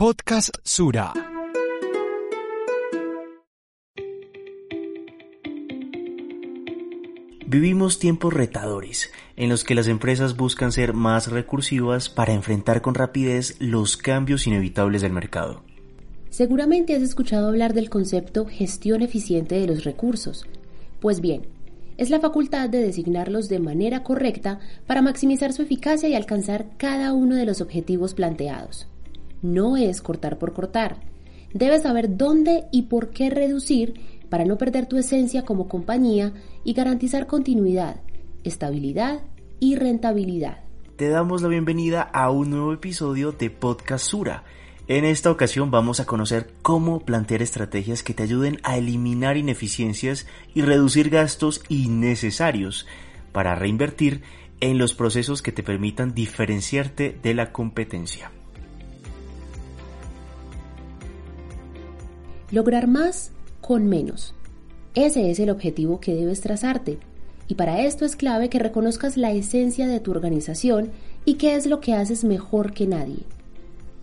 Podcast Sura. Vivimos tiempos retadores, en los que las empresas buscan ser más recursivas para enfrentar con rapidez los cambios inevitables del mercado. Seguramente has escuchado hablar del concepto gestión eficiente de los recursos. Pues bien, es la facultad de designarlos de manera correcta para maximizar su eficacia y alcanzar cada uno de los objetivos planteados no es cortar por cortar. Debes saber dónde y por qué reducir para no perder tu esencia como compañía y garantizar continuidad, estabilidad y rentabilidad. Te damos la bienvenida a un nuevo episodio de Podcast Sura. En esta ocasión vamos a conocer cómo plantear estrategias que te ayuden a eliminar ineficiencias y reducir gastos innecesarios para reinvertir en los procesos que te permitan diferenciarte de la competencia. Lograr más con menos. Ese es el objetivo que debes trazarte. Y para esto es clave que reconozcas la esencia de tu organización y qué es lo que haces mejor que nadie.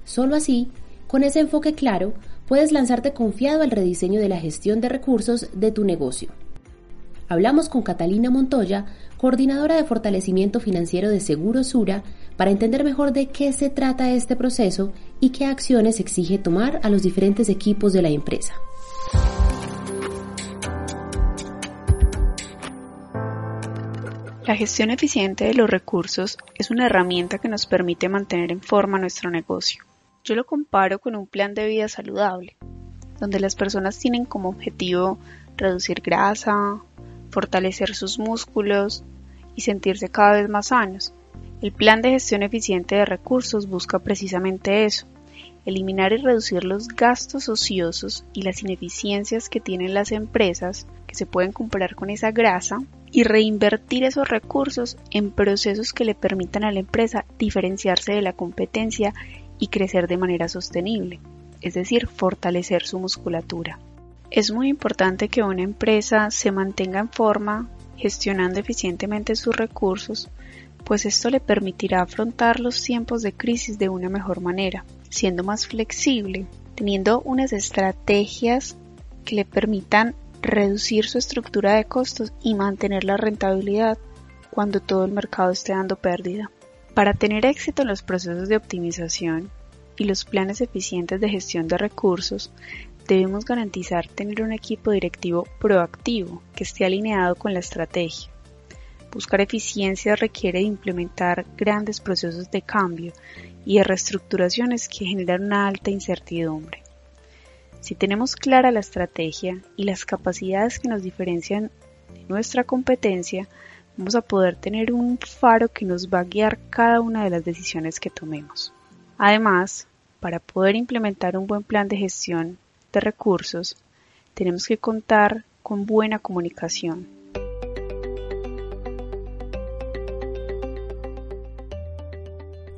Solo así, con ese enfoque claro, puedes lanzarte confiado al rediseño de la gestión de recursos de tu negocio. Hablamos con Catalina Montoya, coordinadora de fortalecimiento financiero de Seguro Sura, para entender mejor de qué se trata este proceso y qué acciones exige tomar a los diferentes equipos de la empresa. La gestión eficiente de los recursos es una herramienta que nos permite mantener en forma nuestro negocio. Yo lo comparo con un plan de vida saludable, donde las personas tienen como objetivo reducir grasa, fortalecer sus músculos y sentirse cada vez más sanos. El plan de gestión eficiente de recursos busca precisamente eso, eliminar y reducir los gastos ociosos y las ineficiencias que tienen las empresas que se pueden comprar con esa grasa y reinvertir esos recursos en procesos que le permitan a la empresa diferenciarse de la competencia y crecer de manera sostenible, es decir, fortalecer su musculatura. Es muy importante que una empresa se mantenga en forma, gestionando eficientemente sus recursos, pues esto le permitirá afrontar los tiempos de crisis de una mejor manera, siendo más flexible, teniendo unas estrategias que le permitan reducir su estructura de costos y mantener la rentabilidad cuando todo el mercado esté dando pérdida. Para tener éxito en los procesos de optimización y los planes eficientes de gestión de recursos, debemos garantizar tener un equipo directivo proactivo que esté alineado con la estrategia. Buscar eficiencia requiere de implementar grandes procesos de cambio y de reestructuraciones que generan una alta incertidumbre. Si tenemos clara la estrategia y las capacidades que nos diferencian de nuestra competencia, vamos a poder tener un faro que nos va a guiar cada una de las decisiones que tomemos. Además, para poder implementar un buen plan de gestión recursos, tenemos que contar con buena comunicación.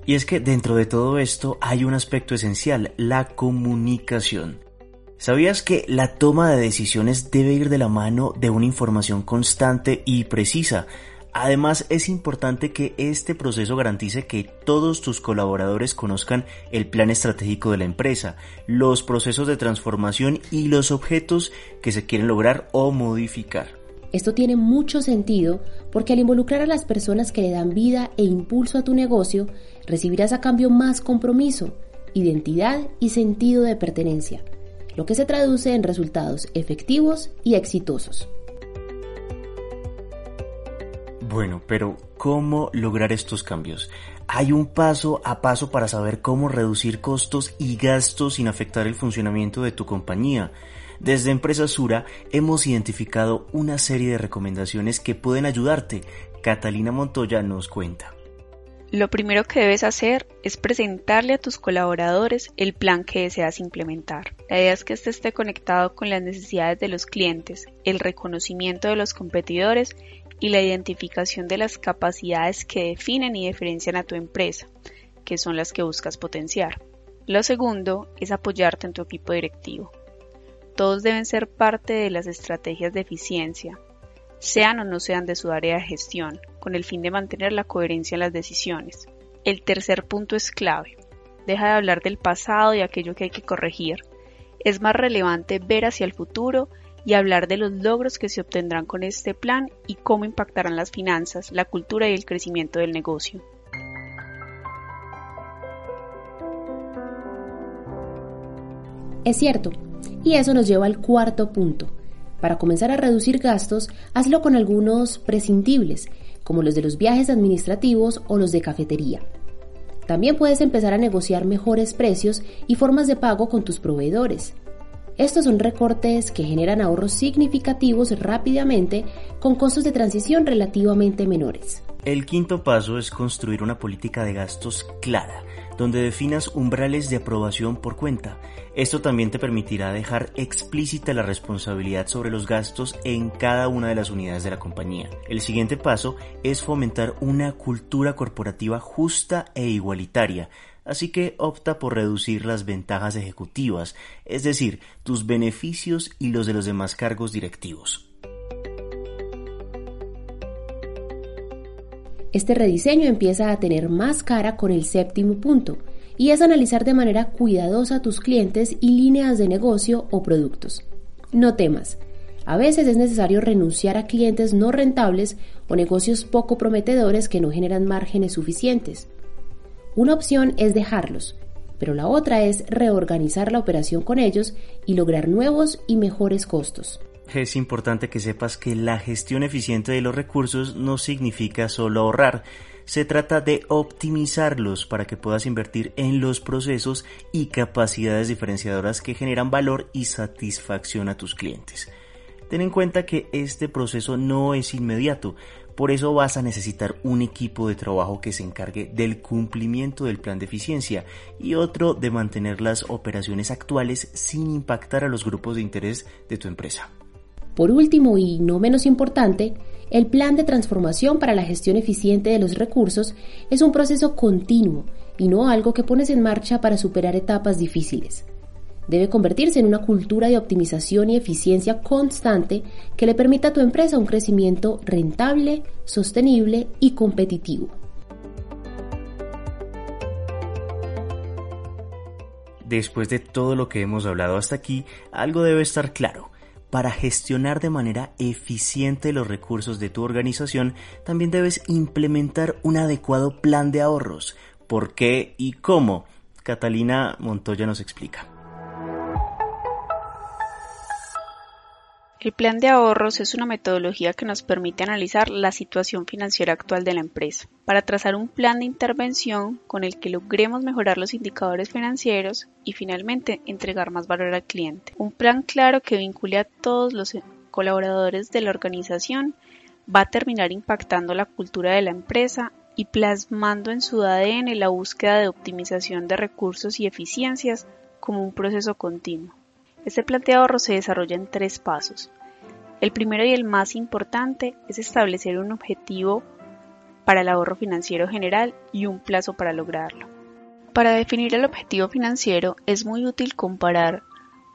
Y es que dentro de todo esto hay un aspecto esencial, la comunicación. ¿Sabías que la toma de decisiones debe ir de la mano de una información constante y precisa? Además, es importante que este proceso garantice que todos tus colaboradores conozcan el plan estratégico de la empresa, los procesos de transformación y los objetos que se quieren lograr o modificar. Esto tiene mucho sentido porque al involucrar a las personas que le dan vida e impulso a tu negocio, recibirás a cambio más compromiso, identidad y sentido de pertenencia, lo que se traduce en resultados efectivos y exitosos. Bueno, pero ¿cómo lograr estos cambios? Hay un paso a paso para saber cómo reducir costos y gastos sin afectar el funcionamiento de tu compañía. Desde Empresa Sura hemos identificado una serie de recomendaciones que pueden ayudarte. Catalina Montoya nos cuenta. Lo primero que debes hacer es presentarle a tus colaboradores el plan que deseas implementar. La idea es que este esté conectado con las necesidades de los clientes, el reconocimiento de los competidores y la identificación de las capacidades que definen y diferencian a tu empresa, que son las que buscas potenciar. Lo segundo es apoyarte en tu equipo directivo. Todos deben ser parte de las estrategias de eficiencia, sean o no sean de su área de gestión, con el fin de mantener la coherencia en las decisiones. El tercer punto es clave. Deja de hablar del pasado y aquello que hay que corregir. Es más relevante ver hacia el futuro y hablar de los logros que se obtendrán con este plan y cómo impactarán las finanzas, la cultura y el crecimiento del negocio. Es cierto, y eso nos lleva al cuarto punto, para comenzar a reducir gastos, hazlo con algunos prescindibles, como los de los viajes administrativos o los de cafetería. También puedes empezar a negociar mejores precios y formas de pago con tus proveedores. Estos son recortes que generan ahorros significativos rápidamente con costos de transición relativamente menores. El quinto paso es construir una política de gastos clara, donde definas umbrales de aprobación por cuenta. Esto también te permitirá dejar explícita la responsabilidad sobre los gastos en cada una de las unidades de la compañía. El siguiente paso es fomentar una cultura corporativa justa e igualitaria, así que opta por reducir las ventajas ejecutivas, es decir, tus beneficios y los de los demás cargos directivos. Este rediseño empieza a tener más cara con el séptimo punto, y es analizar de manera cuidadosa tus clientes y líneas de negocio o productos. No temas, a veces es necesario renunciar a clientes no rentables o negocios poco prometedores que no generan márgenes suficientes. Una opción es dejarlos, pero la otra es reorganizar la operación con ellos y lograr nuevos y mejores costos. Es importante que sepas que la gestión eficiente de los recursos no significa solo ahorrar, se trata de optimizarlos para que puedas invertir en los procesos y capacidades diferenciadoras que generan valor y satisfacción a tus clientes. Ten en cuenta que este proceso no es inmediato, por eso vas a necesitar un equipo de trabajo que se encargue del cumplimiento del plan de eficiencia y otro de mantener las operaciones actuales sin impactar a los grupos de interés de tu empresa. Por último y no menos importante, el plan de transformación para la gestión eficiente de los recursos es un proceso continuo y no algo que pones en marcha para superar etapas difíciles. Debe convertirse en una cultura de optimización y eficiencia constante que le permita a tu empresa un crecimiento rentable, sostenible y competitivo. Después de todo lo que hemos hablado hasta aquí, algo debe estar claro para gestionar de manera eficiente los recursos de tu organización, también debes implementar un adecuado plan de ahorros. ¿Por qué y cómo? Catalina Montoya nos explica. El plan de ahorros es una metodología que nos permite analizar la situación financiera actual de la empresa para trazar un plan de intervención con el que logremos mejorar los indicadores financieros y finalmente entregar más valor al cliente. Un plan claro que vincule a todos los colaboradores de la organización va a terminar impactando la cultura de la empresa y plasmando en su ADN la búsqueda de optimización de recursos y eficiencias como un proceso continuo. Este plan de ahorro se desarrolla en tres pasos. El primero y el más importante es establecer un objetivo para el ahorro financiero general y un plazo para lograrlo. Para definir el objetivo financiero es muy útil comparar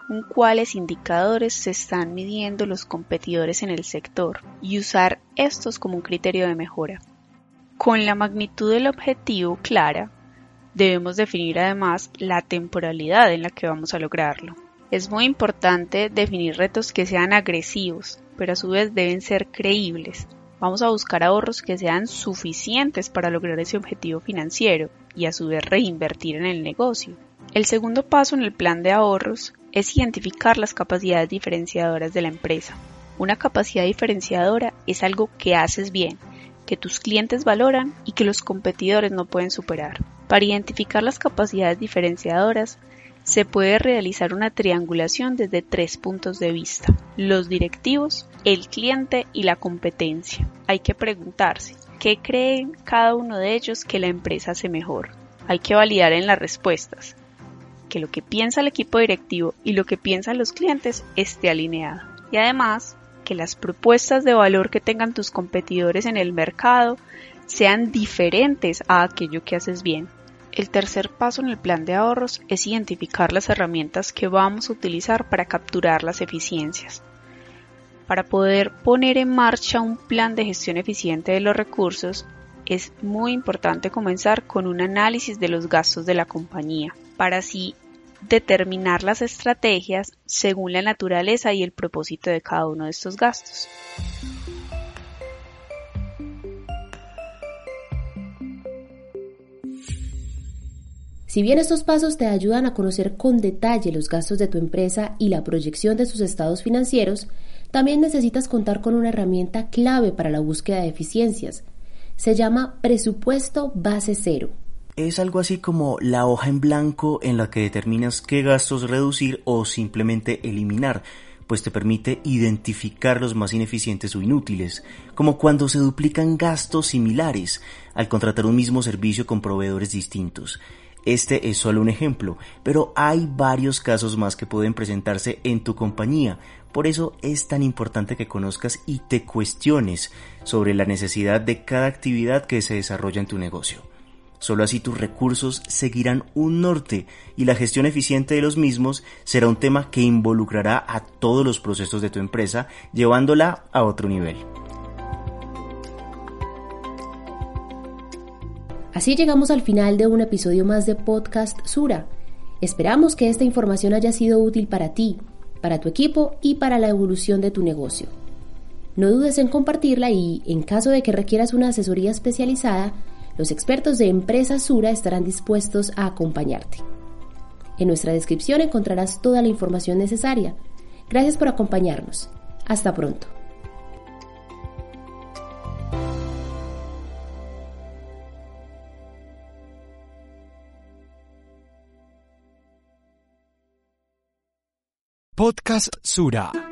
con cuáles indicadores se están midiendo los competidores en el sector y usar estos como un criterio de mejora. Con la magnitud del objetivo clara, debemos definir además la temporalidad en la que vamos a lograrlo. Es muy importante definir retos que sean agresivos, pero a su vez deben ser creíbles. Vamos a buscar ahorros que sean suficientes para lograr ese objetivo financiero y a su vez reinvertir en el negocio. El segundo paso en el plan de ahorros es identificar las capacidades diferenciadoras de la empresa. Una capacidad diferenciadora es algo que haces bien, que tus clientes valoran y que los competidores no pueden superar. Para identificar las capacidades diferenciadoras, se puede realizar una triangulación desde tres puntos de vista, los directivos, el cliente y la competencia. Hay que preguntarse, qué creen cada uno de ellos que la empresa hace mejor? Hay que validar en las respuestas que lo que piensa el equipo directivo y lo que piensan los clientes esté alineado. Y además, que las propuestas de valor que tengan tus competidores en el mercado sean diferentes a aquello que haces bien. El tercer paso en el plan de ahorros es identificar las herramientas que vamos a utilizar para capturar las eficiencias. Para poder poner en marcha un plan de gestión eficiente de los recursos, es muy importante comenzar con un análisis de los gastos de la compañía, para así determinar las estrategias según la naturaleza y el propósito de cada uno de estos gastos. Si bien estos pasos te ayudan a conocer con detalle los gastos de tu empresa y la proyección de sus estados financieros, también necesitas contar con una herramienta clave para la búsqueda de eficiencias. Se llama presupuesto base cero es algo así como la hoja en blanco en la que determinas qué gastos reducir o simplemente eliminar, pues te permite identificar los más ineficientes o inútiles, como cuando se duplican gastos similares al contratar un mismo servicio con proveedores distintos. Este es solo un ejemplo, pero hay varios casos más que pueden presentarse en tu compañía. Por eso es tan importante que conozcas y te cuestiones sobre la necesidad de cada actividad que se desarrolla en tu negocio. Solo así tus recursos seguirán un norte y la gestión eficiente de los mismos será un tema que involucrará a todos los procesos de tu empresa, llevándola a otro nivel. Así llegamos al final de un episodio más de Podcast Sura. Esperamos que esta información haya sido útil para ti, para tu equipo y para la evolución de tu negocio. No dudes en compartirla y, en caso de que requieras una asesoría especializada, los expertos de Empresa Sura estarán dispuestos a acompañarte. En nuestra descripción encontrarás toda la información necesaria. Gracias por acompañarnos. Hasta pronto. Podcast Sura.